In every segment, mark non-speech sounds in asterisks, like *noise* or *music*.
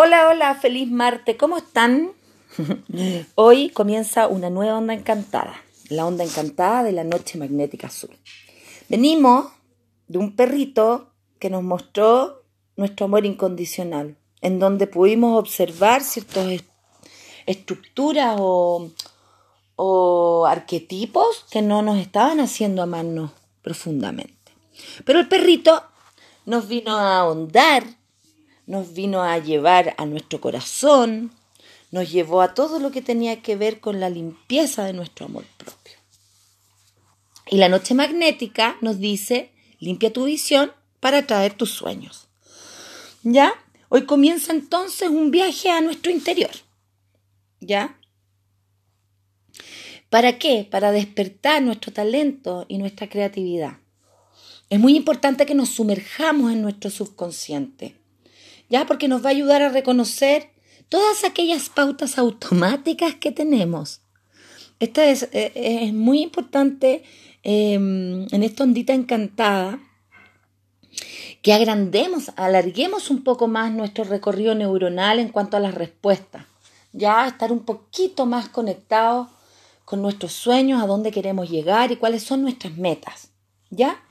Hola, hola, feliz Marte, ¿cómo están? *laughs* Hoy comienza una nueva onda encantada, la onda encantada de la noche magnética azul. Venimos de un perrito que nos mostró nuestro amor incondicional, en donde pudimos observar ciertas estructuras o, o arquetipos que no nos estaban haciendo amarnos profundamente. Pero el perrito nos vino a ahondar, nos vino a llevar a nuestro corazón, nos llevó a todo lo que tenía que ver con la limpieza de nuestro amor propio. Y la noche magnética nos dice, limpia tu visión para atraer tus sueños. ¿Ya? Hoy comienza entonces un viaje a nuestro interior. ¿Ya? ¿Para qué? Para despertar nuestro talento y nuestra creatividad. Es muy importante que nos sumerjamos en nuestro subconsciente, ya porque nos va a ayudar a reconocer todas aquellas pautas automáticas que tenemos. Esta es, eh, muy importante em, en esta ondita encantada que agrandemos, alarguemos un poco más nuestro recorrido neuronal en cuanto a las respuestas. Ya estar un poquito más conectados con nuestros sueños, a dónde queremos llegar y cuáles son nuestras metas. ¿Ya?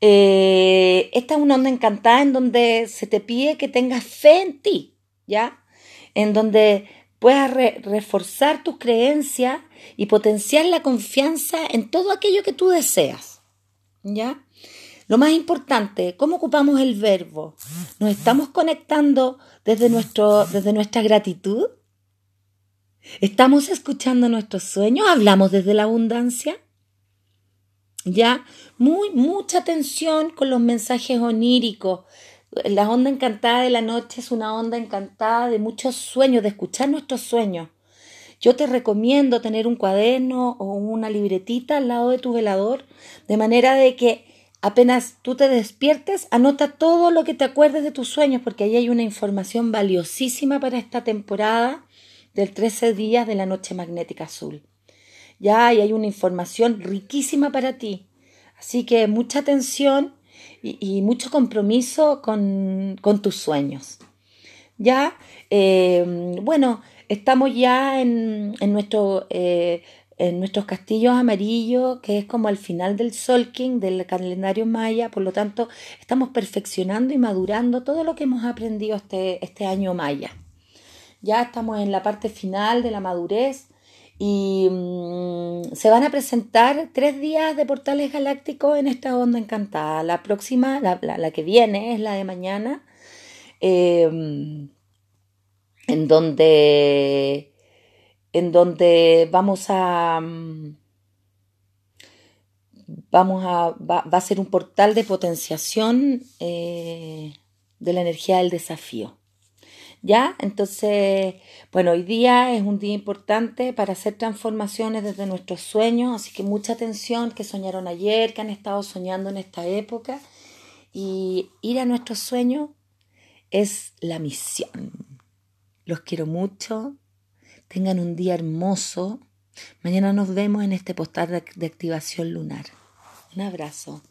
Eh, esta es una onda encantada en donde se te pide que tengas fe en ti, ¿ya? En donde puedas reforzar tus creencias y potenciar la confianza en todo aquello que tú deseas, ¿ya? Lo más importante, ¿cómo ocupamos el verbo? ¿Nos estamos conectando desde, nuestro, desde nuestra gratitud? ¿Estamos escuchando nuestros sueños? ¿Hablamos desde la abundancia? ¿Ya? Muy, mucha atención con los mensajes oníricos. La onda encantada de la noche es una onda encantada de muchos sueños, de escuchar nuestros sueños. Yo te recomiendo tener un cuaderno o una libretita al lado de tu velador, de manera de que apenas tú te despiertes, anota todo lo que te acuerdes de tus sueños, porque ahí hay una información valiosísima para esta temporada del 13 días de la noche magnética azul ya y hay una información riquísima para ti. Así que mucha atención y, mucho compromiso con, tus sueños. Ya, eh, bueno, estamos ya en, en nuestro, eh, en nuestros castillos amarillos, que es como al final del Solking, del calendario maya, por lo tanto, estamos perfeccionando y madurando todo lo que hemos aprendido este, este año maya. Ya estamos en la parte final de la madurez y mm, se van a presentar tres días de portales galácticos en esta onda encantada. La próxima, la, que viene, es la de mañana, em, en donde en donde vamos a mm, vamos a va, a ser un portal de potenciación eh, de la energía del desafío ¿Ya? Entonces, bueno, hoy día es un día importante para hacer transformaciones desde nuestros sueños, así que mucha atención que soñaron ayer, que han estado soñando en esta época. Y ir a nuestros sueños es la misión. Los quiero mucho. Tengan un día hermoso. Mañana nos vemos en este postal de activación lunar. Un abrazo.